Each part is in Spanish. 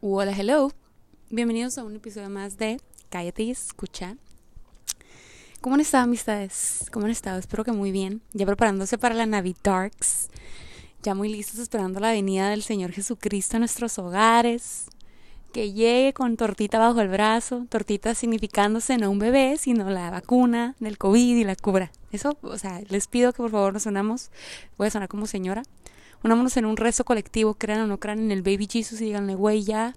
Hola, hello. Bienvenidos a un episodio más de Cállate y escucha. ¿Cómo han estado, amistades? ¿Cómo han estado? Espero que muy bien. Ya preparándose para la Navidarks. Ya muy listos esperando la venida del Señor Jesucristo a nuestros hogares. Que llegue con tortita bajo el brazo. Tortita significándose no un bebé, sino la vacuna del COVID y la cubra. Eso, o sea, les pido que por favor nos unamos. Voy a sonar como señora unámonos en un rezo colectivo, crean o no crean en el baby Jesus y díganle, güey, ya,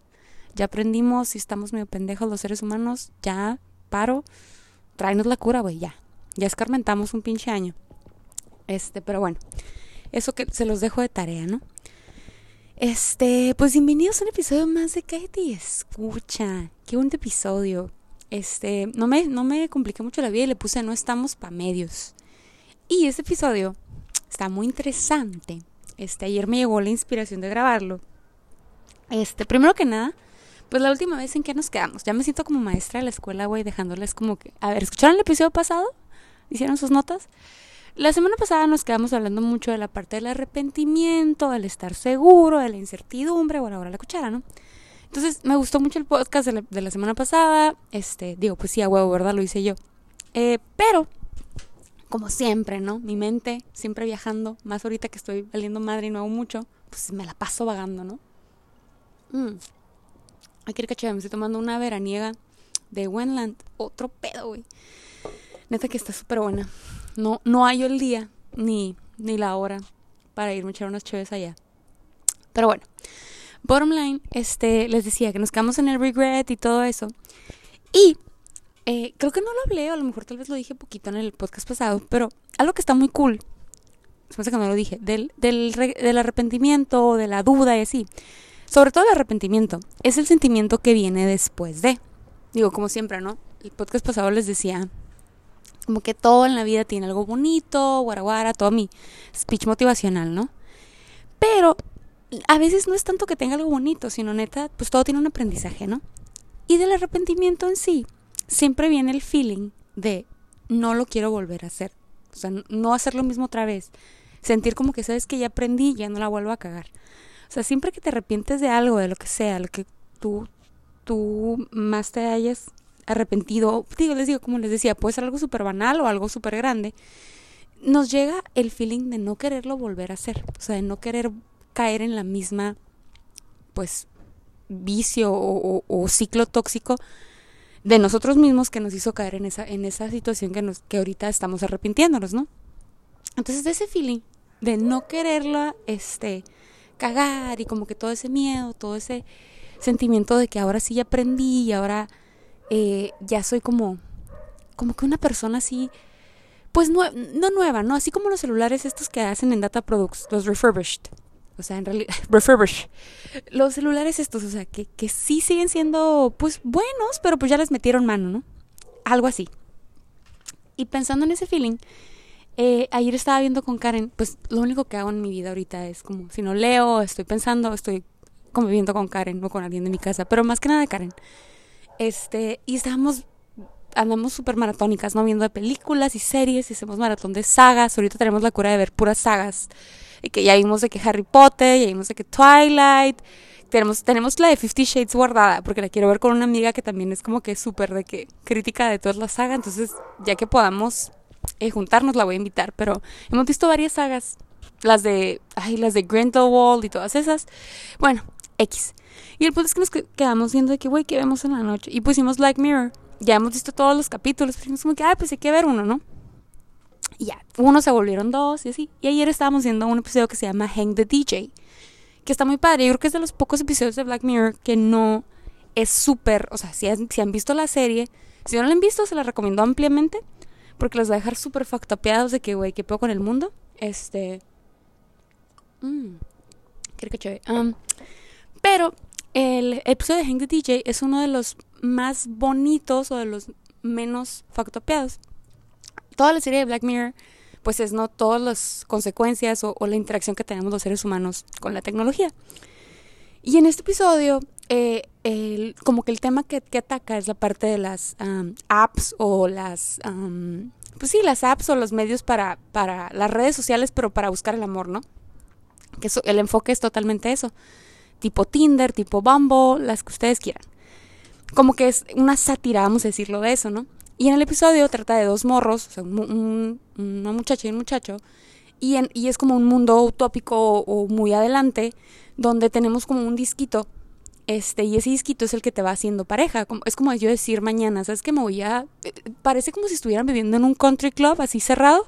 ya aprendimos, si estamos medio pendejos los seres humanos, ya, paro, tráenos la cura, güey, ya. Ya escarmentamos un pinche año. Este, pero bueno, eso que se los dejo de tarea, ¿no? Este, pues bienvenidos a un episodio más de Cállate y escucha. Qué buen episodio. Este, no me, no me compliqué mucho la vida y le puse no estamos pa' medios. Y este episodio está muy interesante este, ayer me llegó la inspiración de grabarlo. Este, primero que nada, pues la última vez en que nos quedamos. Ya me siento como maestra de la escuela, güey, dejándoles como que. A ver, ¿escucharon el episodio pasado? ¿Hicieron sus notas? La semana pasada nos quedamos hablando mucho de la parte del arrepentimiento, del estar seguro, de la incertidumbre, bueno, ahora la cuchara, ¿no? Entonces, me gustó mucho el podcast de la, semana pasada. Este, digo, pues sí, a huevo, ¿verdad? Lo hice yo. Eh, pero como siempre, ¿no? Mi mente siempre viajando, más ahorita que estoy valiendo madre y no hago mucho, pues me la paso vagando, ¿no? Mm. Aquí que me estoy tomando una veraniega de Wenland, otro pedo, güey. Neta que está súper buena. No, no hay el día ni, ni la hora para irme a echar unas chaves allá. Pero bueno, bottom line, este, les decía que nos quedamos en el regret y todo eso. Y eh, creo que no lo hablé, o a lo mejor tal vez lo dije poquito en el podcast pasado, pero algo que está muy cool, se que no lo dije, del, del, del arrepentimiento, de la duda y así. Sobre todo el arrepentimiento, es el sentimiento que viene después de. Digo, como siempre, ¿no? El podcast pasado les decía, como que todo en la vida tiene algo bonito, guaraguara, todo mi speech motivacional, ¿no? Pero a veces no es tanto que tenga algo bonito, sino neta, pues todo tiene un aprendizaje, ¿no? Y del arrepentimiento en sí, siempre viene el feeling de no lo quiero volver a hacer. O sea, no hacer lo mismo otra vez. Sentir como que sabes que ya aprendí, ya no la vuelvo a cagar. O sea, siempre que te arrepientes de algo, de lo que sea, lo que tú, tú más te hayas arrepentido, digo, les digo, como les decía, puede ser algo súper banal o algo súper grande, nos llega el feeling de no quererlo volver a hacer. O sea, de no querer caer en la misma, pues, vicio o, o ciclo tóxico de nosotros mismos que nos hizo caer en esa, en esa situación que, nos, que ahorita estamos arrepintiéndonos, ¿no? Entonces, de ese feeling de no quererla este, cagar y como que todo ese miedo, todo ese sentimiento de que ahora sí ya aprendí y ahora eh, ya soy como, como que una persona así, pues no, no nueva, ¿no? Así como los celulares estos que hacen en Data Products, los refurbished o sea, en realidad, refurbish. Los celulares estos, o sea, que, que sí siguen siendo, pues, buenos, pero pues ya les metieron mano, ¿no? Algo así. Y pensando en ese feeling, eh, ayer estaba viendo con Karen, pues lo único que hago en mi vida ahorita es como, si no leo, estoy pensando, estoy conviviendo con Karen o con alguien de mi casa, pero más que nada Karen. Este, y estábamos, andamos súper maratónicas, ¿no? Viendo películas y series y hacemos maratón de sagas. Ahorita tenemos la cura de ver puras sagas y que ya vimos de que Harry Potter, ya vimos de que Twilight, tenemos, tenemos la de Fifty Shades guardada, porque la quiero ver con una amiga que también es como que súper de que crítica de todas las sagas, entonces ya que podamos eh, juntarnos la voy a invitar, pero hemos visto varias sagas, las de, ay, las de Grindelwald y todas esas, bueno, X. Y el punto es que nos quedamos viendo de que, güey, ¿qué vemos en la noche? Y pusimos Black Mirror. Ya hemos visto todos los capítulos, pero como que, ah, pues hay que ver uno, ¿no? Y ya, uno se volvieron dos y así. Y ayer estábamos viendo un episodio que se llama Hang the DJ, que está muy padre. Yo creo que es de los pocos episodios de Black Mirror que no es súper, o sea, si, si, han visto la serie, si no la han visto, se la recomiendo ampliamente, porque los va a dejar súper factopeados de que, güey, ¿qué puedo con el mundo? Este... Mmm, que chévere. Um, pero el episodio de Hang the DJ es uno de los más bonitos o de los menos factopeados toda la serie de Black Mirror, pues es no todas las consecuencias o, la interacción que tenemos los seres humanos con la tecnología. Y en este episodio, eh, el, como que el tema que, ataca es la parte de las apps o las, pues sí, las apps o los medios para, para las redes sociales, pero para buscar el amor, ¿no? Que el enfoque es totalmente eso. tipo Tinder, tipo Bumble, las que ustedes quieran. Como que es una sátira, vamos a decirlo de eso, ¿no? Y en el episodio trata de dos morros, o sea, una muchacha y un muchacho, y, en, y es como un mundo utópico o, muy adelante, donde tenemos como un disquito, este, y ese disquito es el que te va haciendo pareja. Es como yo decir mañana, ¿sabes que me voy a...? Eh, parece como si estuvieran viviendo en un country club así cerrado,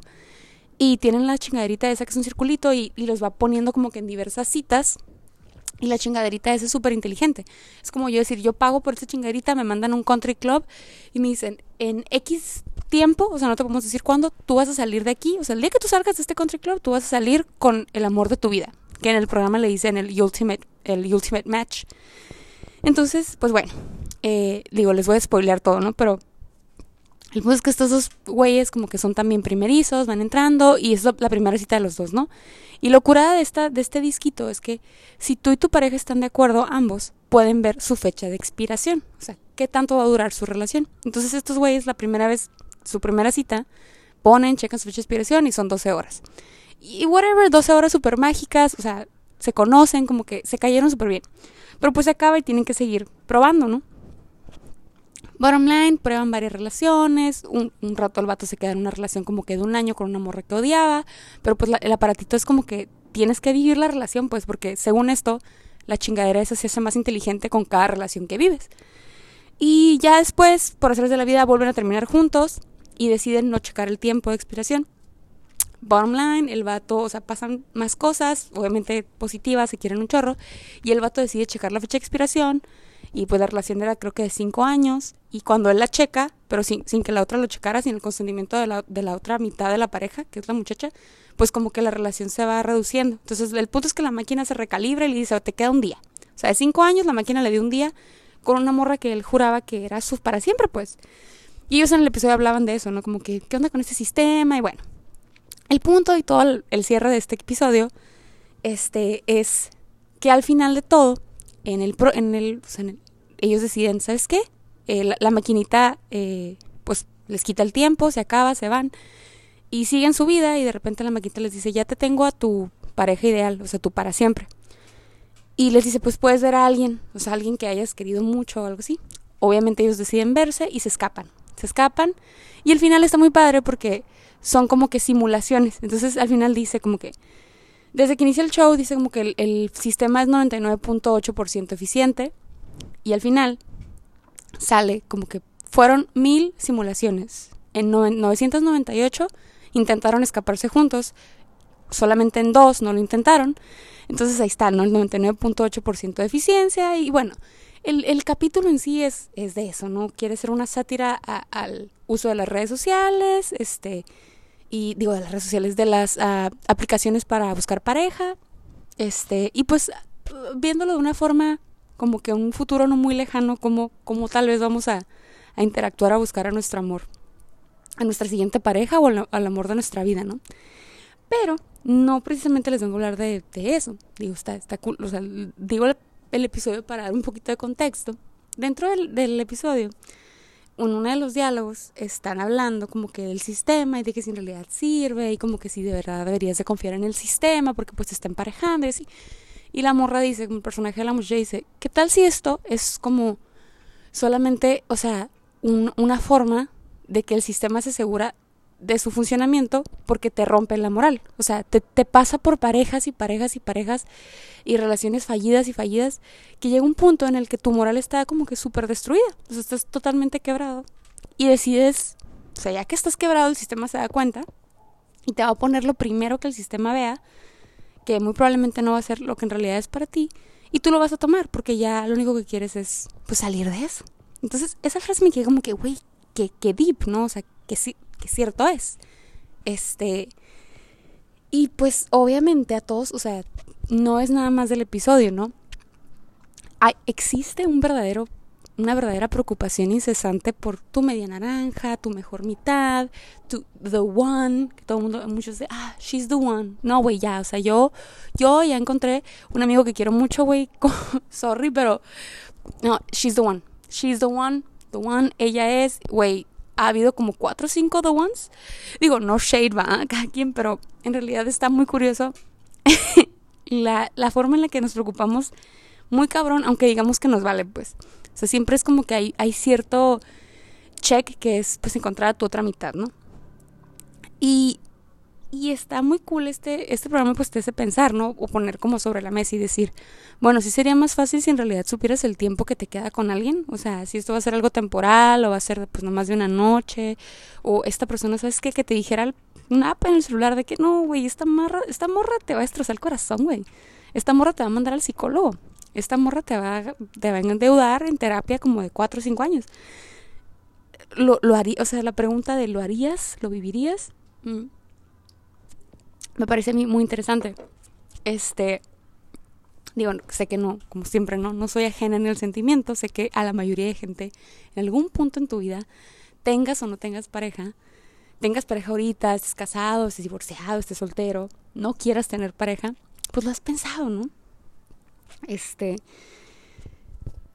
y tienen la chingaderita esa que es un circulito y, y los va poniendo como que en diversas citas y la chingaderita es súper inteligente. Es como yo decir, yo pago por esa chingaderita, me mandan un country club y me dicen, en X tiempo, o sea, no te podemos decir cuándo, tú vas a salir de aquí. O sea, el día que tú salgas de este country club, tú vas a salir con el amor de tu vida. Que en el programa le dicen el ultimate, el ultimate match. Entonces, pues bueno, eh, digo, les voy a spoilear todo, ¿no? Pero el punto es que estos dos güeyes como que son también primerizos, van entrando y es la primera cita de los dos, ¿no? Y lo curada de, esta, de este disquito es que si tú y tu pareja están de acuerdo, ambos pueden ver su fecha de expiración. O sea, qué tanto va a durar su relación. Entonces estos güeyes la primera vez, su primera cita, ponen, checan su fecha de expiración y son 12 horas. Y whatever, 12 horas súper mágicas, o sea, se conocen, como que se cayeron súper bien. Pero pues se acaba y tienen que seguir probando, ¿no? Bottom line, prueban varias relaciones, un, rato el vato se queda en una relación como que de un año con una morra que odiaba, pero pues el aparatito es como que tienes que vivir la relación, pues porque según esto, la chingadera esa se hace más inteligente con cada relación que vives. Y ya después, por hacerles de la vida, vuelven a terminar juntos y deciden no checar el tiempo de expiración. Bottom line, el vato, o sea, pasan más cosas, obviamente positivas, se quieren un chorro, y el vato decide checar la fecha de expiración, y pues la relación era creo que de cinco años y cuando él la checa, pero sin, sin que la otra lo checara, sin el consentimiento de la, de la otra mitad de la pareja, que es la muchacha, pues como que la relación se va reduciendo. Entonces el punto es que la máquina se recalibra y le dice, te queda un día. O sea, de cinco años la máquina le dio un día con una morra que él juraba que era su para siempre, pues. Y ellos en el episodio hablaban de eso, ¿no? Como que, ¿qué onda con este sistema? Y bueno, el punto y todo el, cierre de este episodio este, es que al final de todo, en el, en el, en el ellos deciden, ¿sabes qué? Eh, la, maquinita eh, pues les quita el tiempo, se acaba, se van y siguen su vida y de repente la maquinita les dice, ya te tengo a tu pareja ideal, o sea, tú para siempre. Y les dice, pues puedes ver a alguien, o sea, alguien que hayas querido mucho o algo así. Obviamente ellos deciden verse y se escapan, se escapan. Y el final está muy padre porque son como que simulaciones. Entonces al final dice como que, desde que inicia el show, dice como que el, sistema es 99.8% eficiente y al final sale como que fueron mil simulaciones. En 998 intentaron escaparse juntos, solamente en dos no lo intentaron. Entonces ahí está, ¿no? El 99.8% de eficiencia. Y bueno, el, el, capítulo en sí es, es de eso, ¿no? Quiere ser una sátira al uso de las redes sociales, este, y digo, de las redes sociales, de las ah, aplicaciones para buscar pareja, este, y pues viéndolo de una forma como que un futuro no muy lejano, como, como tal vez vamos a, interactuar, a buscar a nuestro amor, a nuestra siguiente pareja o al, amor de nuestra vida, ¿no? Pero no precisamente les vengo a hablar de, de eso. Digo, está, está cool. O sea, digo el, episodio para dar un poquito de contexto. Dentro del, del episodio, en uno de los diálogos están hablando como que del sistema y de que si en realidad sirve y como que si de verdad deberías de confiar en el sistema porque pues te está emparejando y. Y la morra dice, el personaje de la muchacha dice, ¿qué tal si esto es como solamente, o sea, una forma de que el sistema se asegura de su funcionamiento porque te rompe la moral. O sea, te, te, pasa por parejas y parejas y parejas y relaciones fallidas y fallidas que llega un punto en el que tu moral está como que súper destruida. O estás totalmente quebrado y decides, o sea, ya que estás quebrado, el sistema se da cuenta y te va a poner lo primero que el sistema vea que muy probablemente no va a ser lo que en realidad es para ti y tú lo vas a tomar porque ya lo único que quieres es pues salir de eso. Entonces, esa frase me queda como que, güey, que deep, ¿no? O sea, que sí, que cierto es. Este, y pues obviamente a todos, o sea, no es nada más del episodio, ¿no? Existe un verdadero una verdadera preocupación incesante por tu media naranja, tu mejor mitad, tu the one, que todo el mundo, muchos dicen, ah, she's the one. No, güey, ya, o sea, yo, yo ya encontré un amigo que quiero mucho, güey, sorry, pero no, she's the one, she's the one, the one, ella es, güey, ha habido como cuatro o cinco the ones. Digo, no shade va cada quien, pero en realidad está muy curioso la, la forma en la que nos preocupamos muy cabrón, aunque digamos que nos vale, pues. O sea, siempre es como que hay, hay cierto check que es pues encontrar a tu otra mitad, ¿no? Y, y está muy cool este, este programa pues te hace pensar, ¿no? O poner como sobre la mesa y decir, bueno, sí sería más fácil si en realidad supieras el tiempo que te queda con alguien, o sea, si esto va a ser algo temporal o va a ser pues nomás de una noche, o esta persona, ¿sabes qué? Que te dijera una app en el celular de que no, güey, esta, esta morra te va a destrozar el corazón, güey. Esta morra te va a mandar al psicólogo. Esta morra te va, te va a endeudar en terapia como de 4 o 5 años. Lo, lo haría, o sea, la pregunta de ¿lo harías? ¿Lo vivirías? Mm. Me parece a mí muy interesante. Este, digo, sé que no, como siempre, no, no soy ajena en el sentimiento, sé que a la mayoría de gente, en algún punto en tu vida, tengas o no tengas pareja, tengas pareja ahorita, estés casado, estés divorciado, estés soltero, no quieras tener pareja, pues lo has pensado, ¿no? Este,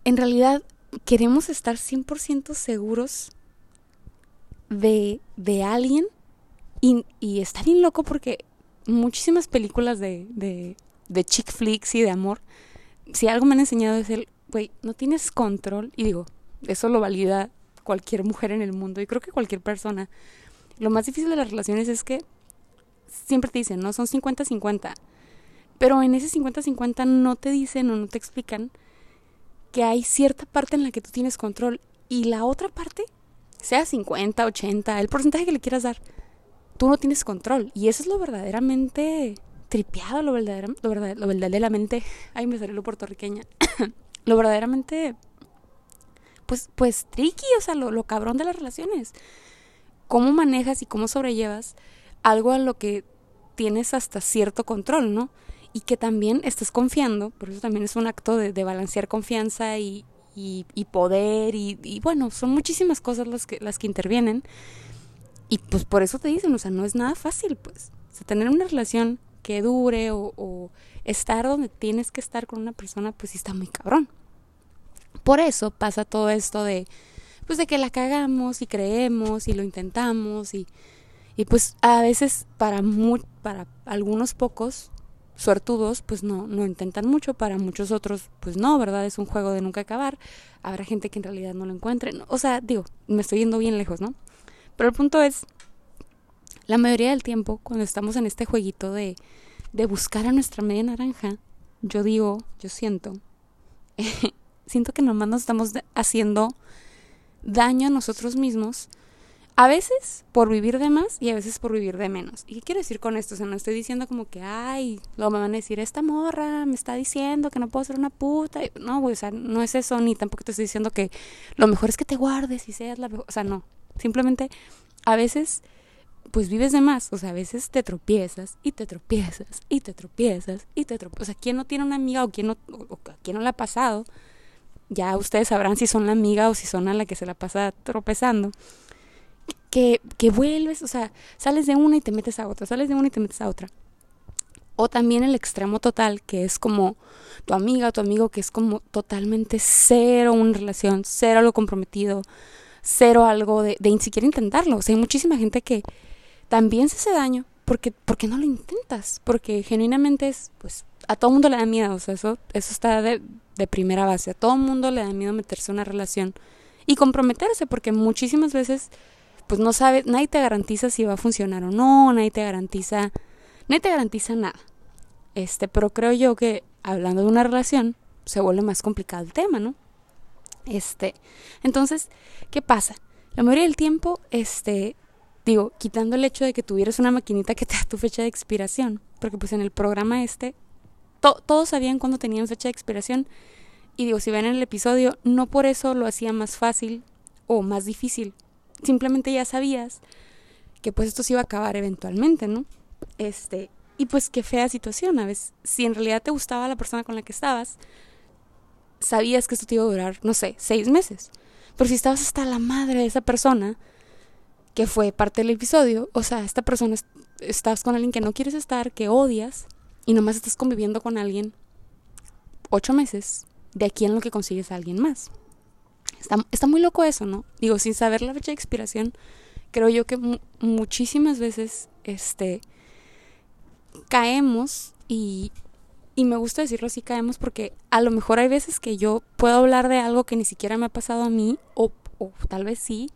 en realidad queremos estar 100% seguros de, de alguien y, y, está bien loco porque muchísimas películas de, de, de chick flicks y de amor, si algo me han enseñado es el, güey, no tienes control, y digo, eso lo valida cualquier mujer en el mundo y creo que cualquier persona, lo más difícil de las relaciones es que siempre te dicen, no, son 50-50. Pero en ese 50-50 no te dicen o no te explican que hay cierta parte en la que tú tienes control y la otra parte, sea 50, 80, el porcentaje que le quieras dar, tú no tienes control. Y eso es lo verdaderamente tripeado, lo, lo, lo verdaderamente, ay me salió lo puertorriqueña, lo verdaderamente, pues, pues tricky, o sea, lo, lo cabrón de las relaciones cómo manejas y cómo sobrellevas algo a lo que tienes hasta cierto control, ¿no? Y que también estés confiando, por eso también es un acto de, balancear confianza y, y, poder y, y, bueno, son muchísimas cosas las que, las que intervienen. Y pues por eso te dicen, o sea, no es nada fácil, pues. O sea, tener una relación que dure o, estar donde tienes que estar con una persona, pues sí está muy cabrón. Por eso pasa todo esto de pues de que la cagamos y creemos y lo intentamos y, y pues a veces para, para algunos pocos suertudos pues no, no intentan mucho, para muchos otros pues no, ¿verdad? Es un juego de nunca acabar, habrá gente que en realidad no lo encuentre, o sea, digo, me estoy yendo bien lejos, ¿no? Pero el punto es, la mayoría del tiempo cuando estamos en este jueguito de, de buscar a nuestra media naranja, yo digo, yo siento, siento que nomás nos estamos haciendo daño a nosotros mismos, a veces por vivir de más y a veces por vivir de menos. ¿Y qué quiero decir con esto? O sea, no estoy diciendo como que, ay, lo me van a decir, esta morra me está diciendo que no puedo ser una puta. No, güey, o sea, no es eso, ni tampoco te estoy diciendo que lo mejor es que te guardes y seas la mejor. O sea, no. Simplemente, a veces, pues vives de más. O sea, a veces te tropiezas y te tropiezas y te tropiezas y te tropiezas. O sea, ¿quién no tiene una amiga o quién no, o, quién no le ha pasado? ya ustedes sabrán si son la amiga o si son a la que se la pasa tropezando, que, que vuelves, o sea, sales de una y te metes a otra, sales de una y te metes a otra. O también el extremo total, que es como tu amiga o tu amigo, que es como totalmente cero una relación, cero algo comprometido, cero algo de, ni siquiera intentarlo. O sea, hay muchísima gente que también se hace daño porque, porque no lo intentas, porque genuinamente es, pues, a todo mundo le da miedo, o sea, eso, eso está de, de primera base. A todo mundo le da miedo meterse en una relación y comprometerse, porque muchísimas veces, pues no sabe, nadie te garantiza si va a funcionar o no, nadie te garantiza, nadie te garantiza nada. Este, pero creo yo que hablando de una relación, se vuelve más complicado el tema, ¿no? Este, entonces, ¿qué pasa? La mayoría del tiempo, este, digo, quitando el hecho de que tuvieras una maquinita que te da tu fecha de expiración, porque pues en el programa este todos sabían cuándo tenían fecha de expiración. Y digo, si ven en el episodio, no por eso lo hacía más fácil o más difícil. Simplemente ya sabías que pues esto se iba a acabar eventualmente, ¿no? Este, y pues qué fea situación, a veces, si en realidad te gustaba la persona con la que estabas, sabías que esto te iba a durar, no sé, seis meses. Pero si estabas hasta la madre de esa persona, que fue parte del episodio, o sea, esta persona, estás con alguien que no quieres estar, que odias, y nomás estás conviviendo con alguien ocho meses, de aquí en lo que consigues a alguien más. Está, está muy loco eso, ¿no? Digo, sin saber la fecha de expiración, creo yo que muchísimas veces este, caemos y, y me gusta decirlo así caemos porque a lo mejor hay veces que yo puedo hablar de algo que ni siquiera me ha pasado a mí, o, tal vez sí,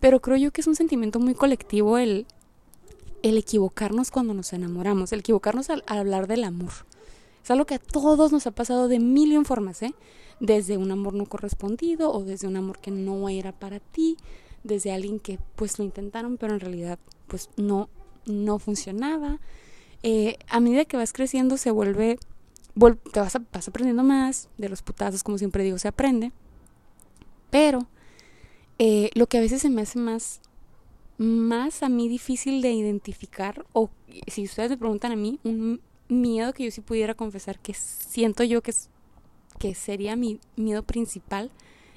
pero creo yo que es un sentimiento muy colectivo el, el equivocarnos cuando nos enamoramos, el equivocarnos al, hablar del amor. Es algo que a todos nos ha pasado de mil y formas, ¿eh? Desde un amor no correspondido o desde un amor que no era para ti, desde alguien que pues lo intentaron pero en realidad pues no, no funcionaba. Eh, a medida que vas creciendo se vuelve, te vas, vas aprendiendo más, de los putazos como siempre digo se aprende, pero eh, lo que a veces se me hace más más a mí difícil de identificar o si ustedes me preguntan a mí un miedo que yo sí pudiera confesar que siento yo que que sería mi miedo principal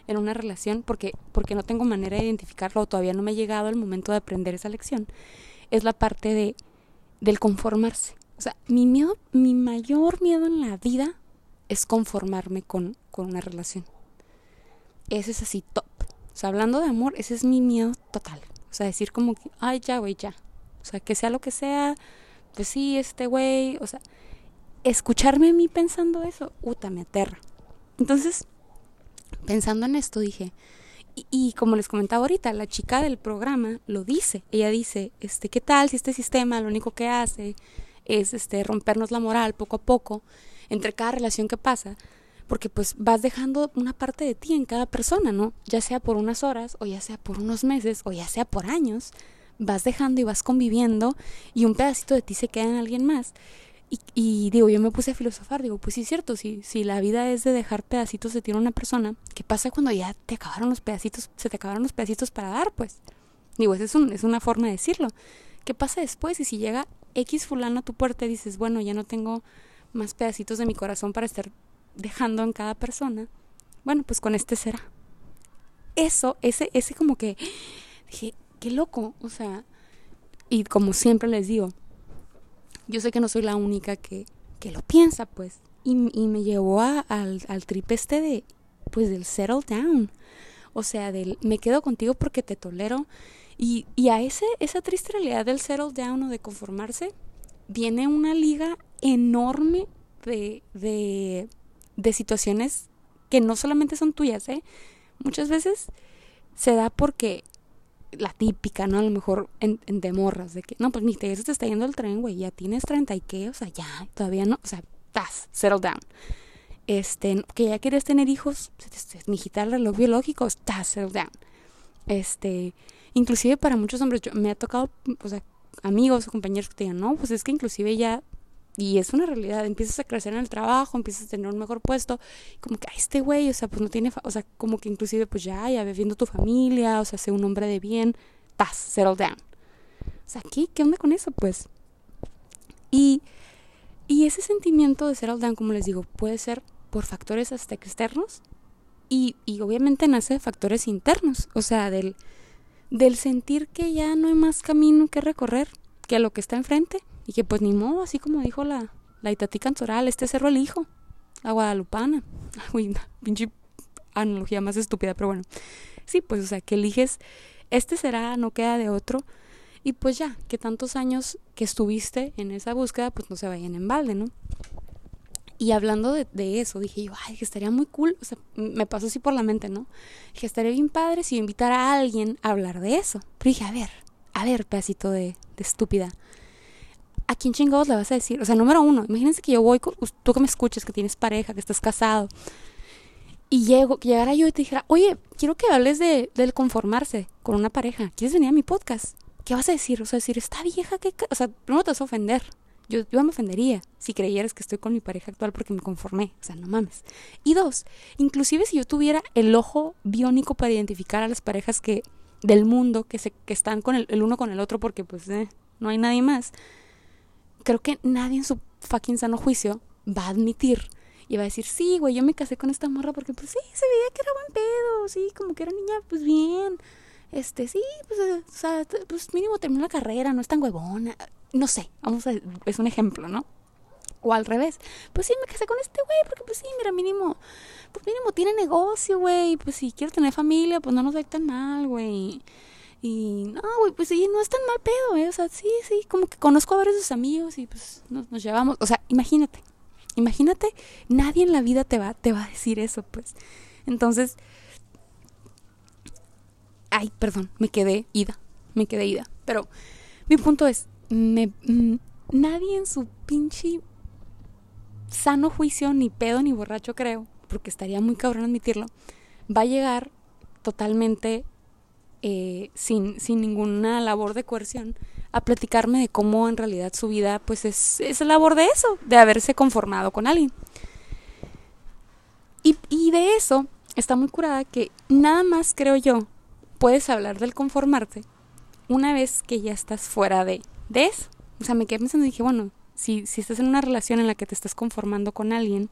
en una relación porque porque no tengo manera de identificarlo o todavía no me ha llegado el momento de aprender esa lección es la parte de del conformarse o sea mi miedo mi mayor miedo en la vida es conformarme con con una relación ese es así top o sea hablando de amor ese es mi miedo total o sea, decir como que, ay, ya, güey, ya. O sea, que sea lo que sea, pues sí, este güey, o sea, escucharme a mí pensando eso, puta, me aterra. Entonces, pensando en esto, dije, y, como les comentaba ahorita, la chica del programa lo dice. Ella dice, este, ¿qué tal si este sistema lo único que hace es este rompernos la moral poco a poco entre cada relación que pasa? porque pues vas dejando una parte de ti en cada persona, ¿no? Ya sea por unas horas o ya sea por unos meses o ya sea por años, vas dejando y vas conviviendo y un pedacito de ti se queda en alguien más. Y, digo, yo me puse a filosofar, digo, pues sí es cierto, si, si la vida es de dejar pedacitos de ti en una persona, ¿qué pasa cuando ya te acabaron los pedacitos, se te acabaron los pedacitos para dar, pues? Digo, es, un, es una forma de decirlo. ¿Qué pasa después? Y si llega X fulano a tu puerta y dices, bueno, ya no tengo más pedacitos de mi corazón para estar dejando en cada persona, bueno, pues con este será. Eso, ese, ese como que, dije, qué loco, o sea, y como siempre les digo, yo sé que no soy la única que, que lo piensa, pues, y, y me llevó a, al, al trip este de, pues, del settle down, o sea, del me quedo contigo porque te tolero, y, y a ese, esa triste realidad del settle down o de conformarse, viene una liga enorme de, de de situaciones que no solamente son tuyas, ¿eh? Muchas veces se da porque la típica, ¿no? A lo mejor en, en de que, no, pues mi te, te está yendo el tren, güey, ya tienes 30 y qué, o sea, ya, todavía no, o sea, estás, settle down. Este, que ya quieres tener hijos, mi hijita el reloj biológico, estás, settle down. Este, inclusive para muchos hombres, yo, me ha tocado, o sea, amigos o compañeros que te digan, no, pues es que inclusive ya y es una realidad, empiezas a crecer en el trabajo, empiezas a tener un mejor puesto, como que, este güey, o sea, pues no tiene, o sea, como que inclusive, pues ya, ya viendo tu familia, o sea, sé un hombre de bien, tas, settle down. O sea, ¿qué, qué onda con eso, pues? Y, y ese sentimiento de settle down, como les digo, puede ser por factores hasta externos y, y obviamente nace de factores internos, o sea, del, del sentir que ya no hay más camino que recorrer que lo que está enfrente y que pues ni modo, así como dijo la, la Itatí Cantoral, este cerro el hijo, la guadalupana. Uy, pinche analogía más estúpida, pero bueno. Sí, pues o sea, que eliges, este será, no queda de otro. Y pues ya, que tantos años que estuviste en esa búsqueda, pues no se vayan en balde, ¿no? Y hablando de, de, eso, dije yo, ay, que estaría muy cool, o sea, me pasó así por la mente, ¿no? Dije, estaría bien padre si yo invitara a alguien a hablar de eso. Pero dije, a ver, a ver, pedacito de, de estúpida. ¿A quién chingados le vas a decir? O sea, número uno, imagínense que yo voy, tú que me escuches, que tienes pareja, que estás casado, y llego, que llegara yo y te dijera, oye, quiero que hables de, del conformarse con una pareja, ¿quieres venir a mi podcast? ¿Qué vas a decir? O sea, decir, está vieja, que, o sea, no te vas a ofender. Yo, yo me ofendería si creyeras que estoy con mi pareja actual porque me conformé. O sea, no mames. Y dos, inclusive si yo tuviera el ojo biónico para identificar a las parejas que del mundo que se que están con el, el uno con el otro porque pues eh, no hay nadie más creo que nadie en su fucking sano juicio va a admitir y va a decir, sí, güey, yo me casé con esta morra porque pues sí, se veía que era buen pedo, sí, como que era niña, pues bien, este, sí, pues, eh, o sea, pues mínimo terminó la carrera, no es tan huevona, no sé, vamos a, es un ejemplo, ¿no? O al revés, pues sí, me casé con este güey porque pues sí, mira, mínimo, pues mínimo tiene negocio, güey, pues si quiero tener familia, pues no nos va tan mal, güey. Y no, güey, pues sí, no es tan mal pedo, ¿eh? O sea, sí, sí, como que conozco a varios de sus amigos y pues nos, llevamos. O sea, imagínate, Imagínate, nadie en la vida te va, te va a decir eso, pues. Entonces, ay, perdón, me quedé ida, me quedé ida. Pero mi punto es, me, mm, nadie en su pinche sano juicio, ni pedo ni borracho creo, porque estaría muy cabrón admitirlo, va a llegar totalmente eh, sin, sin ninguna labor de coerción a platicarme de cómo en realidad su vida pues es, es labor de eso, de haberse conformado con alguien. Y, y de eso está muy curada que nada más creo yo puedes hablar del conformarte una vez que ya estás fuera de, de eso. O sea, me quedé pensando y dije, bueno, si, si estás en una relación en la que te estás conformando con alguien,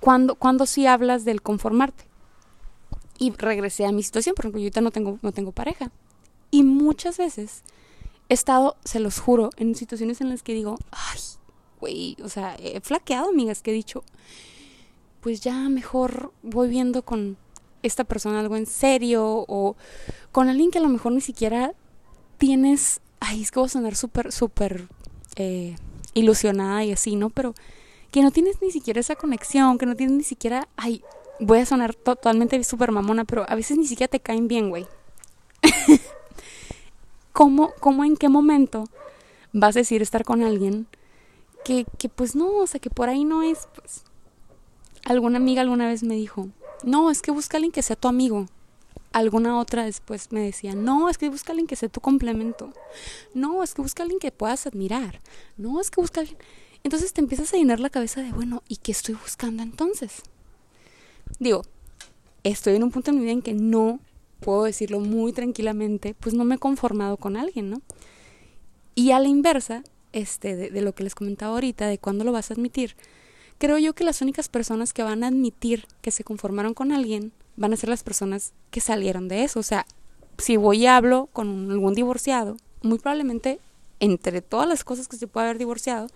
¿cuándo, ¿cuándo sí hablas del conformarte? Y regresé a mi situación, por ejemplo, yo ahorita no tengo, no tengo pareja. Y muchas veces he estado, se los juro, en situaciones en las que digo, ay, güey, o sea, he flaqueado, amigas, que he dicho, pues ya mejor voy viendo con esta persona algo en serio o con alguien que a lo mejor ni siquiera tienes, ay, es que voy a sonar súper, súper eh, ilusionada y así, ¿no? Pero que no tienes ni siquiera esa conexión, que no tienes ni siquiera, ay, voy a sonar totalmente súper mamona, pero a veces ni siquiera te caen bien, güey. ¿Cómo, ¿Cómo en qué momento vas a decir estar con alguien que, que pues no, o sea, que por ahí no es, pues. Alguna amiga alguna vez me dijo, no, es que busca alguien que sea tu amigo. Alguna otra después me decía, no, es que busca alguien que sea tu complemento. No, es que busca alguien que puedas admirar. No, es que busca alguien... Entonces te empiezas a llenar la cabeza de, bueno, ¿y qué estoy buscando entonces? Digo, estoy en un punto en mi vida en que no puedo decirlo muy tranquilamente, pues no me he conformado con alguien, ¿no? Y a la inversa, este, de, de lo que les comentaba ahorita, de cuándo lo vas a admitir, creo yo que las únicas personas que van a admitir que se conformaron con alguien van a ser las personas que salieron de eso. O sea, si voy y hablo con algún divorciado, muy probablemente entre todas las cosas que se puede haber divorciado,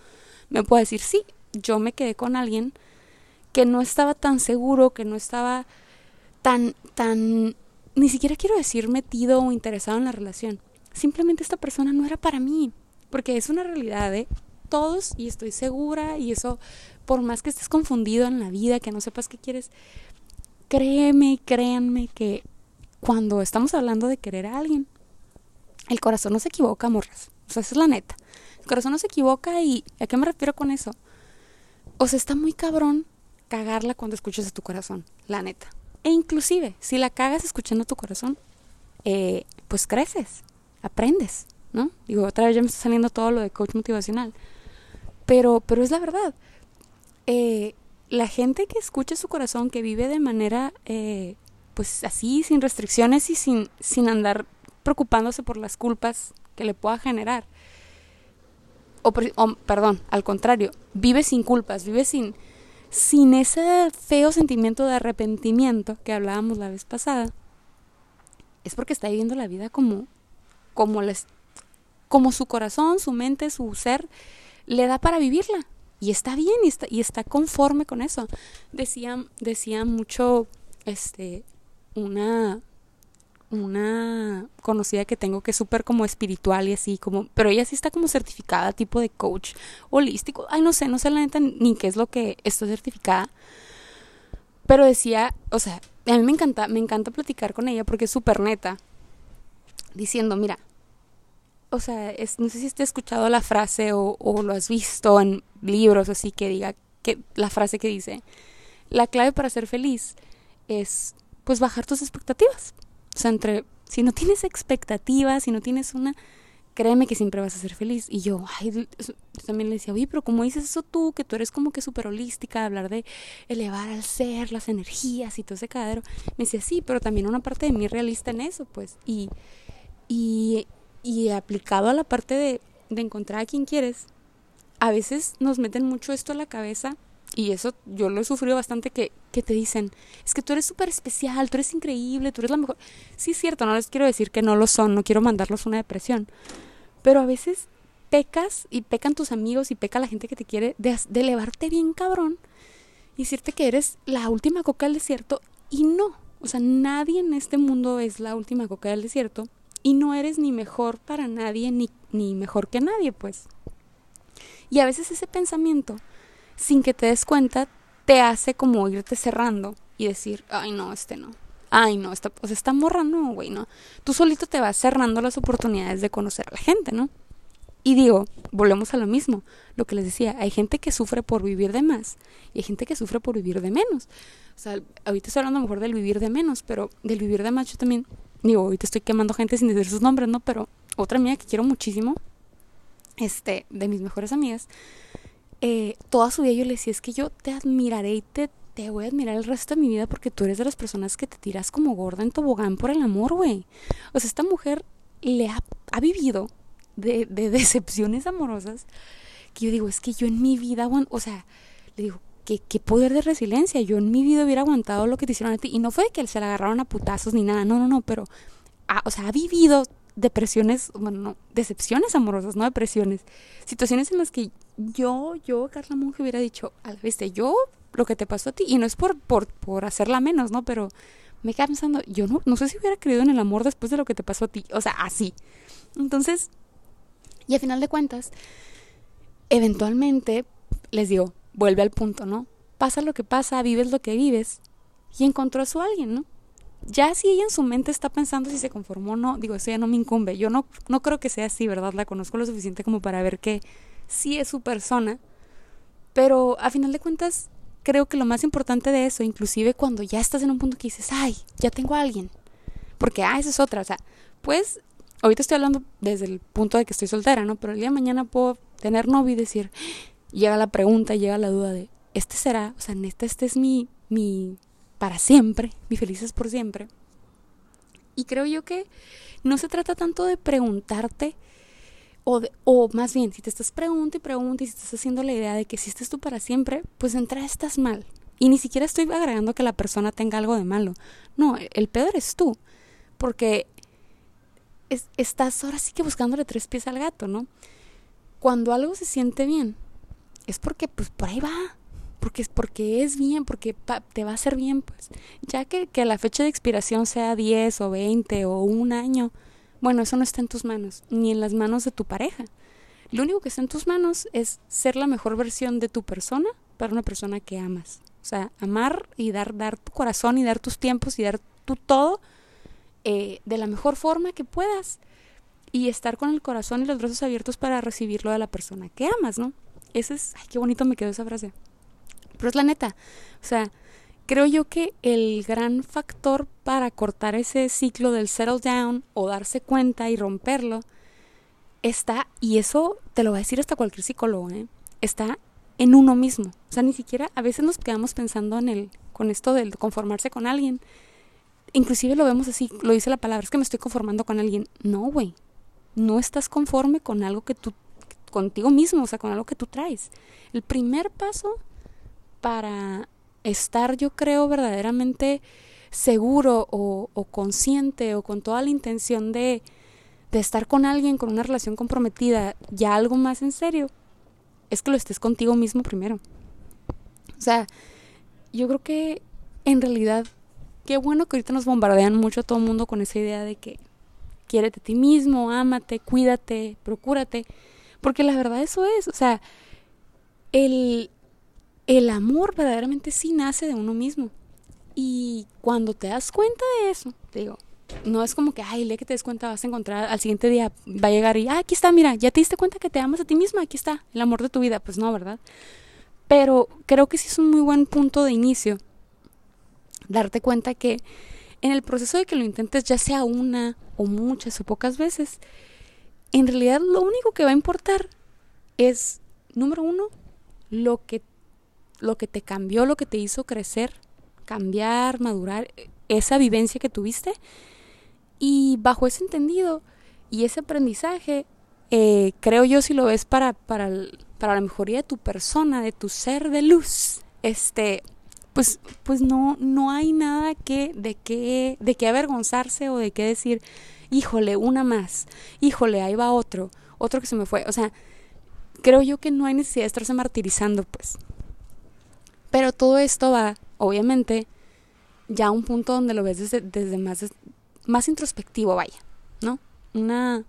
me puede decir, sí, yo me quedé con alguien que no estaba tan seguro, que no estaba tan, tan, ni siquiera quiero decir metido o interesado en la relación. Simplemente esta persona no era para mí, porque es una realidad, ¿eh? Todos, y estoy segura, y eso, por más que estés confundido en la vida, que no sepas qué quieres, créeme, créanme que cuando estamos hablando de querer a alguien, el corazón no se equivoca, morras. O sea, esa es la neta. El corazón no se equivoca y ¿a qué me refiero con eso? O sea, está muy cabrón cagarla cuando escuchas a tu corazón, la neta. E inclusive, si la cagas escuchando a tu corazón, eh, pues creces, aprendes, ¿no? Digo, otra vez ya me está saliendo todo lo de coach motivacional. Pero, pero es la verdad. Eh, la gente que escucha su corazón, que vive de manera, eh, pues así, sin restricciones y sin, sin andar preocupándose por las culpas que le pueda generar. O, perdón, al contrario, vive sin culpas, vive sin, sin ese feo sentimiento de arrepentimiento que hablábamos la vez pasada, es porque está viviendo la vida como, como, les, como su corazón, su mente, su ser le da para vivirla. Y está bien y está, y está conforme con eso. Decía, decía mucho este, una, una conocida que tengo que es súper como espiritual y así, como, pero ella sí está como certificada, tipo de coach holístico. Ay, no sé, no sé la neta ni qué es lo que está certificada. Pero decía, o sea, a mí me encanta, me encanta platicar con ella porque es súper neta. Diciendo, mira, o sea, es, no sé si has escuchado la frase o, o lo has visto en libros así que diga que la frase que dice, la clave para ser feliz es pues bajar tus expectativas. O sea, entre, si no tienes expectativas, si no tienes una, créeme que siempre vas a ser feliz. Y yo, ay, también le decía, oye, pero ¿cómo dices eso tú? Que tú eres como que súper holística, hablar de elevar al ser, las energías y todo ese cadero. Me decía, sí, pero también una parte de mí realista en eso, pues. Y, y, y aplicado a la parte de, de encontrar a quien quieres, a veces nos meten mucho esto a la cabeza y eso yo lo he sufrido bastante que, que te dicen, es que tú eres súper especial, tú eres increíble, tú eres la mejor. Sí, es cierto, no les quiero decir que no lo son, no quiero mandarlos una depresión, pero a veces pecas y pecan tus amigos y peca la gente que te quiere de, de elevarte bien cabrón y decirte que eres la última coca del desierto y no, o sea, nadie en este mundo es la última coca del desierto y no eres ni mejor para nadie ni, ni mejor que nadie, pues. Y a veces ese pensamiento sin que te des cuenta, te hace como irte cerrando y decir, ay no, este no. Ay no, esta, pues esta morra no, güey, no. Tú solito te vas cerrando las oportunidades de conocer a la gente, ¿no? Y digo, volvemos a lo mismo, lo que les decía, hay gente que sufre por vivir de más y hay gente que sufre por vivir de menos. O sea, ahorita estoy hablando mejor del vivir de menos, pero del vivir de más yo también, digo, ahorita estoy quemando gente sin decir sus nombres, ¿no? Pero otra amiga que quiero muchísimo, este, de mis mejores amigas, eh, toda su vida yo le decía, es que yo te admiraré y te, te voy a admirar el resto de mi vida porque tú eres de las personas que te tiras como gorda en tobogán por el amor, güey. O sea, esta mujer le ha, ha vivido de, de decepciones amorosas que yo digo, es que yo en mi vida, o sea, le digo, ¿qué, qué poder de resiliencia. Yo en mi vida hubiera aguantado lo que te hicieron a ti. Y no fue que se la agarraron a putazos ni nada, no, no, no, pero, o sea, ha vivido depresiones, bueno, no, decepciones amorosas, no depresiones. Situaciones en las que yo, yo, Carla Monge, hubiera dicho, a la yo, lo que te pasó a ti, y no es por, por, por hacerla menos, ¿no? Pero me quedé pensando, yo no, no sé si hubiera creído en el amor después de lo que te pasó a ti. O sea, así. Entonces, y al final de cuentas, eventualmente, les digo, vuelve al punto, ¿no? Pasa lo que pasa, vives lo que vives y encontró a su alguien, ¿no? Ya si ella en su mente está pensando si se conformó o no, digo, eso ya no me incumbe. Yo no, no creo que sea así, ¿verdad? La conozco lo suficiente como para ver que sí es su persona. Pero a final de cuentas, creo que lo más importante de eso, inclusive cuando ya estás en un punto que dices, ay, ya tengo a alguien. Porque, ah, esa es otra. O sea, pues ahorita estoy hablando desde el punto de que estoy soltera, ¿no? Pero el día de mañana puedo tener novio y decir, llega la pregunta, llega la duda de, ¿este será? O sea, neta, este es mi, mi, para siempre, mi felices por siempre. Y creo yo que no se trata tanto de preguntarte, o, o más bien, si te estás preguntando y preguntando y si estás haciendo la idea de que si estés tú para siempre, pues entra estás mal. Y ni siquiera estoy agregando que la persona tenga algo de malo. No, el peor eres tú. Porque estás ahora sí que buscándole tres pies al gato, ¿no? Cuando algo se siente bien, es porque pues por ahí va, porque es porque es bien, porque te va a hacer bien, pues. Ya que, que la fecha de expiración sea 10 o 20 o un año, bueno, eso no está en tus manos, ni en las manos de tu pareja. Lo único que está en tus manos es ser la mejor versión de tu persona para una persona que amas. O sea, amar y dar, dar tu corazón y dar tus tiempos y dar tu todo eh, de la mejor forma que puedas y estar con el corazón y los brazos abiertos para recibirlo de la persona que amas, ¿no? Ese es, ay, qué bonito me quedó esa frase. Pero es la neta, o sea, creo yo que el gran factor para cortar ese ciclo del settle down o darse cuenta y romperlo está, y eso te lo va a decir hasta cualquier psicólogo, ¿eh? está en uno mismo. O sea, ni siquiera a veces nos quedamos pensando en el, con esto del conformarse con alguien inclusive lo vemos así, lo dice la palabra, es que me estoy conformando con alguien. No, güey, no estás conforme con algo que tú, contigo mismo, o sea, con algo que tú traes. El primer paso para estar, yo creo, verdaderamente seguro o, consciente o con toda la intención de, de estar con alguien, con una relación comprometida, ya algo más en serio, es que lo estés contigo mismo primero. O sea, yo creo que en realidad qué bueno que ahorita nos bombardean mucho todo el mundo con esa idea de que quiérete a ti mismo, ámate, cuídate, procúrate, porque la verdad eso es, o sea, el, el amor verdaderamente sí nace de uno mismo. Y cuando te das cuenta de eso, te digo, no es como que, ay, lee que te des cuenta, vas a encontrar, al siguiente día va a llegar y, ah, aquí está, mira, ya te diste cuenta que te amas a ti misma, aquí está, el amor de tu vida. Pues no, ¿verdad? Pero creo que sí es un muy buen punto de inicio darte cuenta que en el proceso de que lo intentes, ya sea una o muchas o pocas veces, en realidad lo único que va a importar es, número uno, lo que, lo que te cambió, lo que te hizo crecer, cambiar, madurar, esa vivencia que tuviste. Y bajo ese entendido y ese aprendizaje, eh, creo yo si lo ves para, para, para la mejoría de tu persona, de tu ser de luz, este, pues, pues no, no hay nada que, de qué, de qué avergonzarse o de qué decir, híjole, una más, híjole, ahí va otro, otro que se me fue. O sea, creo yo que no hay necesidad de estarse martirizando, pues. Pero todo esto va, obviamente, ya a un punto donde lo ves desde, más, más introspectivo, vaya, ¿no? Una,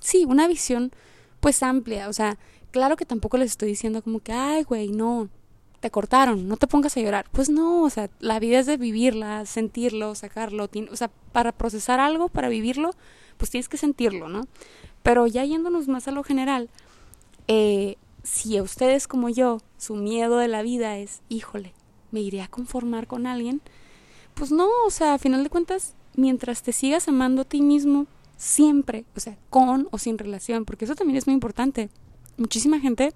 sí, una visión, pues amplia. O sea, claro que tampoco les estoy diciendo como que, ay, güey, no, te cortaron, no te pongas a llorar. Pues no, o sea, la vida es de vivirla, sentirlo, sacarlo. O sea, para procesar algo, para vivirlo, pues tienes que sentirlo, ¿no? Pero ya yéndonos más a lo general, eh, si a ustedes como yo, su miedo de la vida es, híjole, me iré a conformar con alguien, pues no, o sea, a final de cuentas, mientras te sigas amando a ti mismo, siempre, o sea, con o sin relación, porque eso también es muy importante. Muchísima gente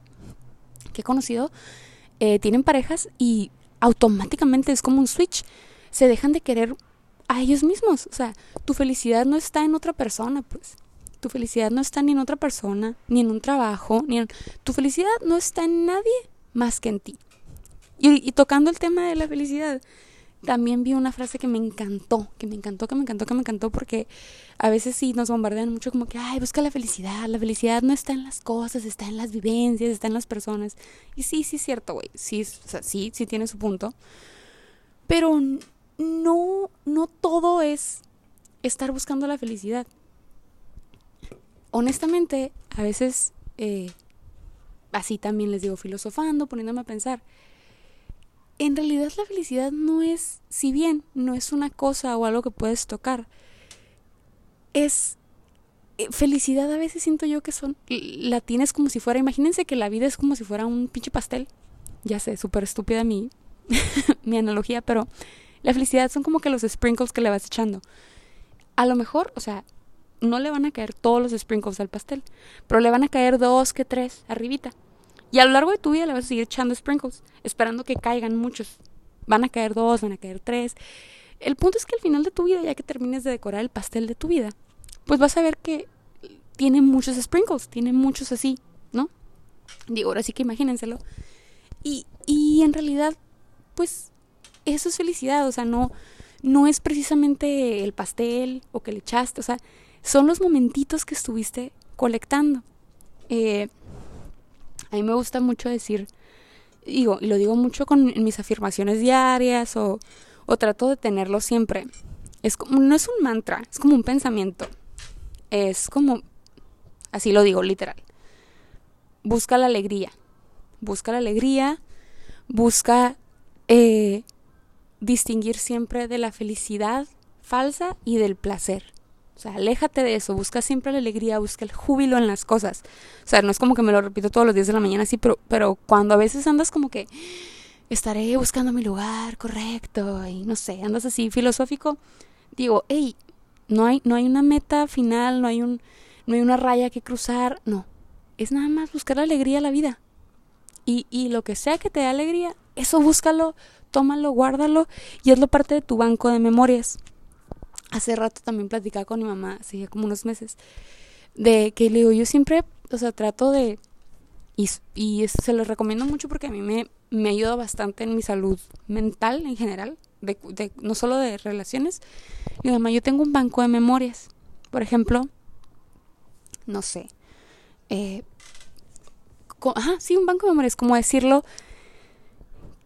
que he conocido eh, tienen parejas y automáticamente es como un switch, se dejan de querer a ellos mismos, o sea, tu felicidad no está en otra persona, pues. Tu felicidad no está ni en otra persona, ni en un trabajo, ni en... Tu felicidad no está en nadie más que en ti. Y, tocando el tema de la felicidad, también vi una frase que me encantó, que me encantó, que me encantó, que me encantó, porque a veces sí nos bombardean mucho como que, ay, busca la felicidad, la felicidad no está en las cosas, está en las vivencias, está en las personas. Y sí, sí es cierto, güey, sí, sí, sí tiene su punto. Pero no, no todo es estar buscando la felicidad. Honestamente, a veces, eh, así también les digo, filosofando, poniéndome a pensar, en realidad la felicidad no es, si bien no es una cosa o algo que puedes tocar, es eh, felicidad a veces siento yo que son, la tienes como si fuera, imagínense que la vida es como si fuera un pinche pastel, ya sé, súper estúpida mi, mi analogía, pero la felicidad son como que los sprinkles que le vas echando. A lo mejor, o sea, no le van a caer todos los sprinkles al pastel, pero le van a caer dos que tres arribita. Y a lo largo de tu vida le vas a seguir echando sprinkles, esperando que caigan muchos. Van a caer dos, van a caer tres. El punto es que al final de tu vida, ya que termines de decorar el pastel de tu vida, pues vas a ver que tiene muchos sprinkles, tiene muchos así, ¿no? Digo, ahora sí que imagínenselo. Y, y en realidad, pues eso es felicidad, o sea, no, no es precisamente el pastel o que le echaste, o sea, son los momentitos que estuviste colectando. Eh, a mí me gusta mucho decir, digo, y lo digo mucho con mis afirmaciones diarias o, o trato de tenerlo siempre. Es como, no es un mantra, es como un pensamiento. Es como, así lo digo, literal. Busca la alegría. Busca la alegría. Busca eh, distinguir siempre de la felicidad falsa y del placer. O sea, aléjate de eso, busca siempre la alegría, busca el júbilo en las cosas. O sea, no es como que me lo repito todos los días de la mañana así, pero, pero cuando a veces andas como que estaré buscando mi lugar correcto y no sé, andas así filosófico, digo, hey, no hay, no hay una meta final, no hay un, no hay una raya que cruzar, no. Es nada más buscar la alegría a la vida. Y, y lo que sea que te dé alegría, eso búscalo, tómalo, guárdalo y hazlo parte de tu banco de memorias hace rato también platicaba con mi mamá, hace como unos meses, de que le digo, yo siempre, o sea, trato de, y, y se lo recomiendo mucho porque a mí me, me ayuda bastante en mi salud mental en general, de, no solo de relaciones. Mi mamá, yo tengo un banco de memorias. Por ejemplo, no sé, eh, sí, un banco de memorias, como decirlo,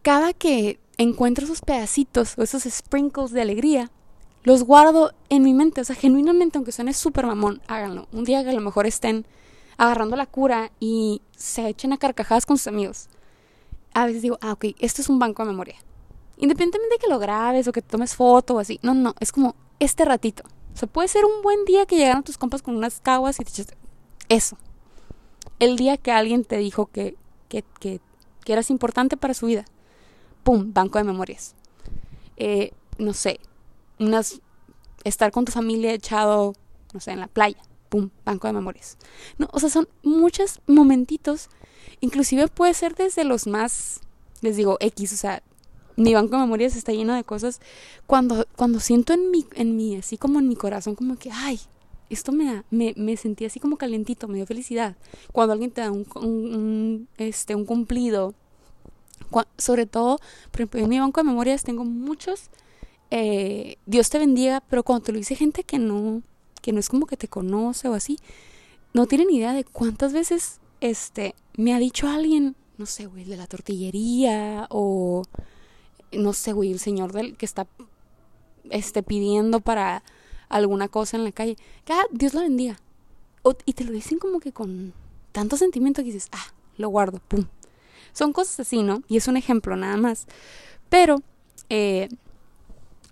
cada que encuentro esos pedacitos o esos sprinkles de alegría, los guardo en mi mente. O sea, genuinamente, aunque suene súper mamón, háganlo. Un día que a lo mejor estén agarrando la cura y se echen a carcajadas con sus amigos. A veces digo, ah, ok, esto es un banco de memoria. Independientemente de que lo grabes o que tomes foto o así. No, no, es como este ratito. O sea, puede ser un buen día que llegaron tus compas con unas caguas y te echaste. Eso. El día que alguien te dijo que, que, que, que eras importante para su vida. ¡Pum! Banco de memorias. Eh, no sé, unas estar con tu familia echado, no sé, en la playa, pum, banco de memorias. No, o sea, son muchos momentitos, inclusive puede ser desde los más, les digo, X, o sea, mi banco de memorias está lleno de cosas cuando cuando siento en mi en mi así como en mi corazón como que ay, esto me da, me, me sentí así como calentito, me dio felicidad. Cuando alguien te da un, este, un cumplido, sobre todo, por en mi banco de memorias tengo muchos eh, Dios te bendiga, pero cuando te lo dice gente que no, que no es como que te conoce o así, no tienen idea de cuántas veces este me ha dicho alguien, no sé, güey, de la tortillería o no sé, güey, el señor del que está este pidiendo para alguna cosa en la calle, que ah, Dios la bendiga. y te lo dicen como que con tanto sentimiento que dices, ah, lo guardo, pum. Son cosas así, ¿no? Y es un ejemplo nada más. Pero, eh,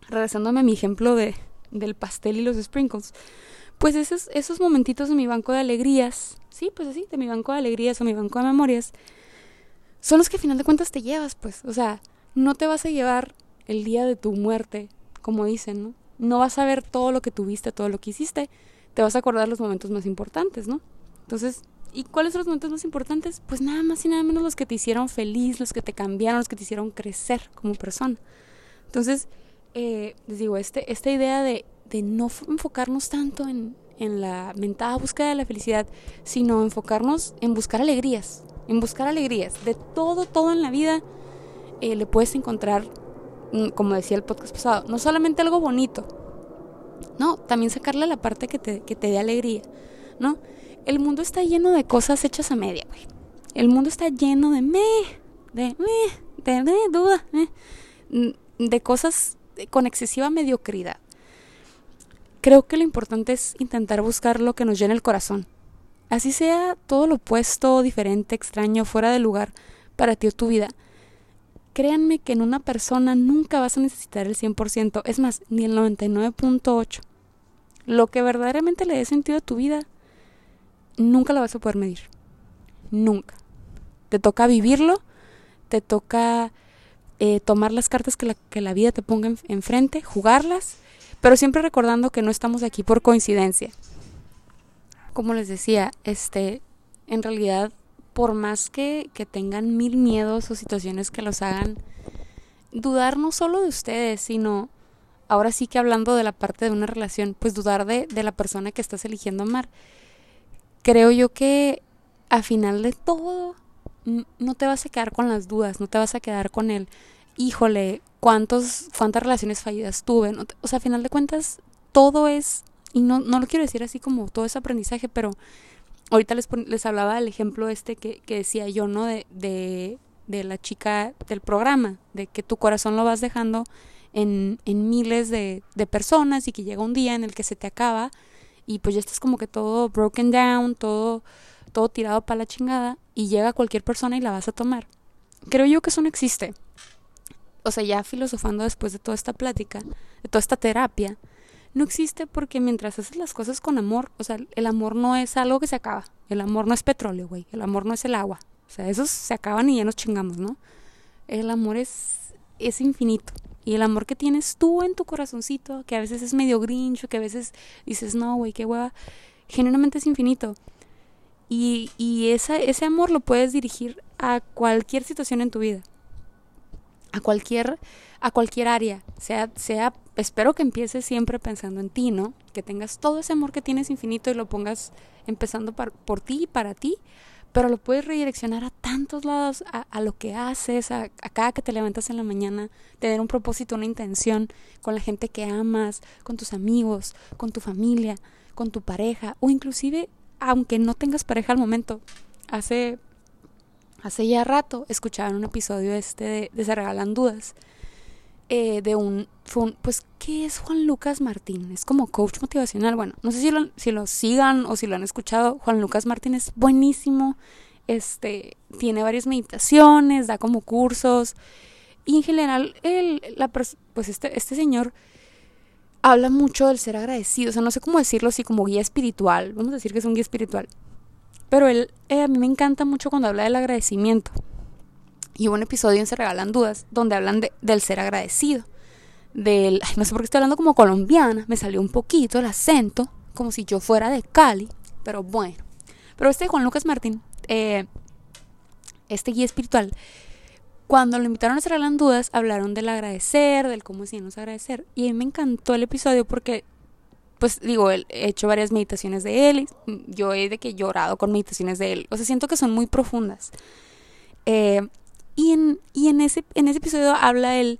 regresándome a mi ejemplo de, del pastel y los sprinkles, pues esos, esos momentitos de mi banco de alegrías, sí, pues así, de mi banco de alegrías o mi banco de memorias, son los que a final de cuentas te llevas, pues. O sea, no te vas a llevar el día de tu muerte, como dicen, ¿no? No vas a ver todo lo que tuviste, todo lo que hiciste, te vas a acordar los momentos más importantes, ¿no? Entonces, ¿y cuáles son los momentos más importantes? Pues nada más y nada menos los que te hicieron feliz, los que te cambiaron, los que te hicieron crecer como persona. Entonces, eh, les digo, este, esta idea de, de no enfocarnos tanto en, en la mentada búsqueda de la felicidad, sino enfocarnos en buscar alegrías, en buscar alegrías. De todo, todo en la vida eh, le puedes encontrar, mm, como decía el podcast pasado, no solamente algo bonito, no, también sacarle la parte que te, que te dé alegría, ¿no? El mundo está lleno de cosas hechas a media, güey. El mundo está lleno de me, de me, de duda, mm, de cosas con excesiva mediocridad. Creo que lo importante es intentar buscar lo que nos llene el corazón. Así sea todo lo opuesto, diferente, extraño, fuera de lugar para ti o tu vida. Créanme que en una persona nunca vas a necesitar el 100%, es más, ni el 99.8. Lo que verdaderamente le dé sentido a tu vida, nunca lo vas a poder medir. Nunca. Te toca vivirlo, te toca eh, tomar las cartas que la, que la vida te ponga enfrente, jugarlas, pero siempre recordando que no estamos aquí por coincidencia. Como les decía, este, en realidad, por más que, que tengan mil miedos o situaciones que los hagan dudar no solo de ustedes, sino ahora sí que hablando de la parte de una relación, pues dudar de, de la persona que estás eligiendo amar. Creo yo que a final de todo no te vas a quedar con las dudas, no te vas a quedar con el, híjole, cuántos, cuántas relaciones fallidas tuve. o sea, a final de cuentas, todo es, y no, no lo quiero decir así como todo es aprendizaje, pero ahorita les, les hablaba del ejemplo este que, que decía yo, ¿no? De, de, de, la chica del programa, de que tu corazón lo vas dejando en, en miles de, de personas y que llega un día en el que se te acaba y pues ya estás como que todo broken down, todo, todo tirado para la chingada y llega cualquier persona y la vas a tomar. Creo yo que eso no existe o sea, ya filosofando después de toda esta plática, de toda esta terapia, no existe porque mientras haces las cosas con amor, o sea, el amor no es algo que se acaba. El amor no es petróleo, güey. El amor no es el agua. O sea, esos se acaban y ya nos chingamos, ¿no? El amor es, es infinito. Y el amor que tienes tú en tu corazoncito, que a veces es medio grincho, que a veces dices, no, güey, qué hueva, genuinamente es infinito. Y, y esa, ese amor lo puedes dirigir a cualquier situación en tu vida a cualquier, a cualquier área, sea, sea, espero que empieces siempre pensando en ti, ¿no? Que tengas todo ese amor que tienes infinito y lo pongas empezando por ti y para ti, pero lo puedes redireccionar a tantos lados, a, lo que haces, a, a, cada que te levantas en la mañana, tener un propósito, una intención con la gente que amas, con tus amigos, con tu familia, con tu pareja, o inclusive, aunque no tengas pareja al momento, hace hace ya rato escuchaba un episodio este de, Se Regalan Dudas. Eh, de un, pues, ¿qué es Juan Lucas Martín? Es como coach motivacional. Bueno, no sé si lo, si lo sigan o si lo han escuchado. Juan Lucas Martín es buenísimo. Este, tiene varias meditaciones, da como cursos. Y en general, el, la, pues este, este señor habla mucho del ser agradecido. O sea, no sé cómo decirlo así como guía espiritual. Vamos a decir que es un guía espiritual. Pero él, eh, a mí me encanta mucho cuando habla del agradecimiento. Y hubo un episodio en Se Regalan Dudas donde hablan de, del ser agradecido. Del, no sé por qué estoy hablando como colombiana, me salió un poquito el acento, como si yo fuera de Cali, pero bueno. Pero este Juan Lucas Martín, eh, este guía espiritual, cuando lo invitaron a Regalan Dudas, hablaron del agradecer, del cómo decíamos agradecer. Y a mí me encantó el episodio porque pues digo, he hecho varias meditaciones de él, yo he de que llorado con meditaciones de él, o sea, siento que son muy profundas. Eh, y en, y en, ese, en ese episodio habla él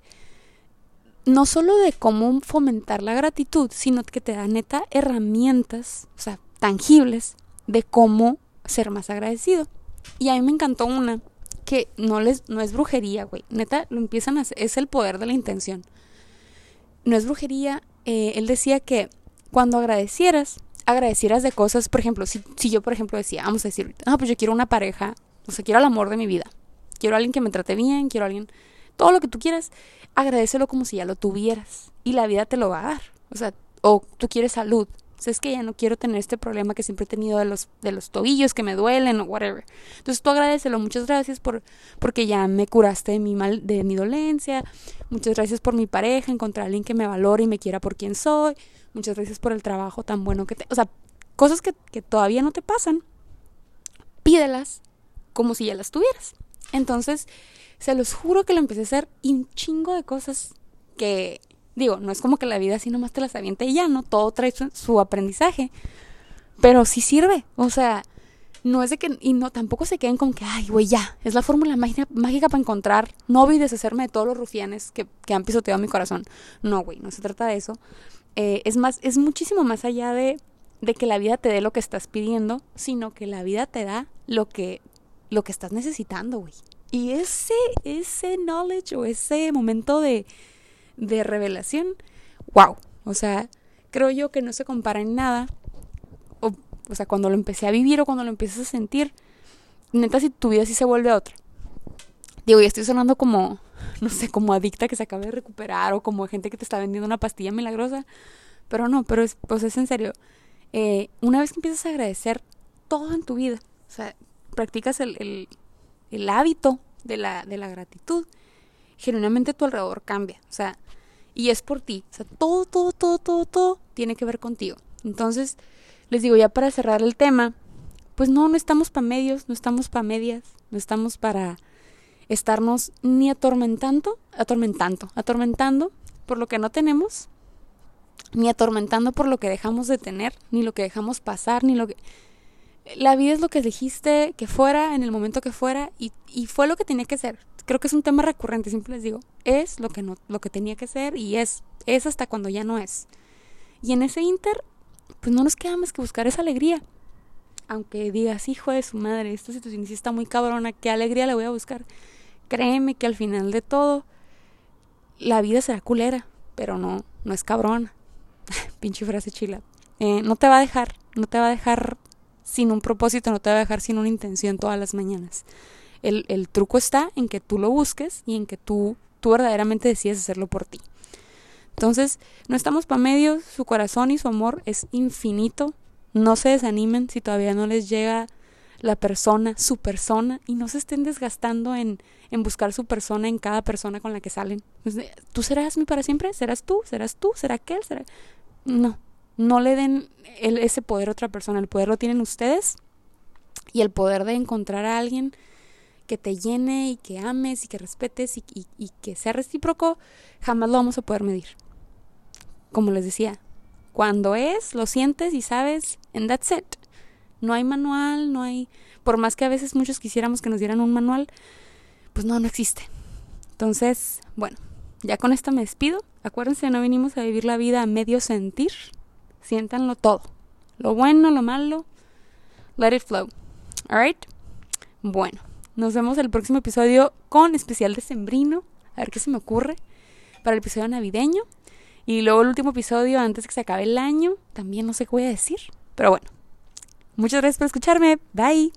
no solo de cómo fomentar la gratitud, sino que te da neta herramientas, o sea, tangibles, de cómo ser más agradecido. Y a mí me encantó una que no les no es brujería, güey. Neta, lo empiezan a hacer, es el poder de la intención. No es brujería. Eh, él decía que cuando agradecieras, agradecieras de cosas, por ejemplo, si, si yo, por ejemplo, decía, vamos a decir, no, pues yo quiero una pareja, o sea, quiero el amor de mi vida. quiero a alguien que me trate bien, quiero a alguien, todo lo que tú quieras, agradecelo como si ya lo tuvieras y la vida te lo va a dar. O sea, o tú quieres salud, sea, es que ya no quiero tener este problema que siempre he tenido de los, de los tobillos que me duelen o whatever. Entonces tú agradecelo, muchas gracias por, porque ya me curaste de mi mal, de mi dolencia, muchas gracias por mi pareja, encontrar a alguien que me valore y me quiera por quien soy, muchas gracias por el trabajo tan bueno que te, o sea, cosas que, que todavía no te pasan, pídelas como si ya las tuvieras. Entonces, se los juro que lo empecé a hacer un chingo de cosas que Digo, no es como que la vida así nomás te las avienta y ya, ¿no? Todo trae su, aprendizaje. Pero sí sirve. O sea, no es de que, y no, tampoco se queden con que, ay, güey, ya, es la fórmula mágica, mágica para encontrar novio y deshacerme de todos los rufianes que, que han pisoteado mi corazón. No, güey, no se trata de eso. Eh, es más, es muchísimo más allá de, de que la vida te dé lo que estás pidiendo, sino que la vida te da lo que, lo que estás necesitando, güey. Y ese, ese knowledge o ese momento de, de revelación, wow. O sea, creo yo que no se compara en nada. O, o sea, cuando lo empecé a vivir o cuando lo empiezas a sentir, neta, si tu vida sí se vuelve otra. Digo, ya estoy sonando como, no sé, como adicta que se acaba de recuperar o como gente que te está vendiendo una pastilla milagrosa. Pero no, pero es, pues es en serio. Eh, una vez que empiezas a agradecer todo en tu vida, o sea, practicas el, el, el hábito de la, de la gratitud, genuinamente tu alrededor cambia. O sea, y es por ti. O sea, todo, todo, todo, todo, todo tiene que ver contigo. Entonces, les digo, ya para cerrar el tema, pues no, no estamos para medios, no estamos para medias, no estamos para estarnos ni atormentando, atormentando, atormentando por lo que no tenemos, ni atormentando por lo que dejamos de tener, ni lo que dejamos pasar, ni lo que... La vida es lo que dijiste que fuera en el momento que fuera y, fue lo que tenía que ser creo que es un tema recurrente, siempre les digo, es lo que no, lo que tenía que ser y es, es hasta cuando ya no es. Y en ese inter, pues no nos queda más que buscar esa alegría. Aunque digas, hijo de su madre, esta situación sí está muy cabrona, qué alegría le voy a buscar. Créeme que al final de todo, la vida será culera, pero no, no es cabrona. Pinche frase chila. Eh, no te va a dejar, no te va a dejar sin un propósito, no te va a dejar sin una intención todas las mañanas. El, el truco está en que tú lo busques y en que tú, tú verdaderamente decides hacerlo por ti. Entonces, no estamos para medios, su corazón y su amor es infinito. No se desanimen si todavía no les llega la persona, su persona, y no se estén desgastando en, en buscar su persona en cada persona con la que salen. Pues, ¿Tú serás mi para siempre? ¿Serás tú? ¿Serás tú? ¿Será aquel? ¿Será? No, no le den ese poder a otra persona. El poder lo tienen ustedes y el poder de encontrar a alguien que te llene y que ames y que respetes y, que sea recíproco, jamás lo vamos a poder medir. Como les decía, cuando es, lo sientes y sabes, and that's it. No hay manual, no hay, por más que a veces muchos quisiéramos que nos dieran un manual, pues no, no existe. Entonces, bueno, ya con esto me despido. Acuérdense, no venimos a vivir la vida a medio sentir. Siéntanlo todo. Lo bueno, lo malo. Let it flow. Alright? Bueno, nos vemos el próximo episodio con especial de Sembrino. A ver qué se me ocurre para el episodio navideño. Y luego el último episodio antes que se acabe el año. También no sé qué voy a decir. Pero bueno. Muchas gracias por escucharme. Bye.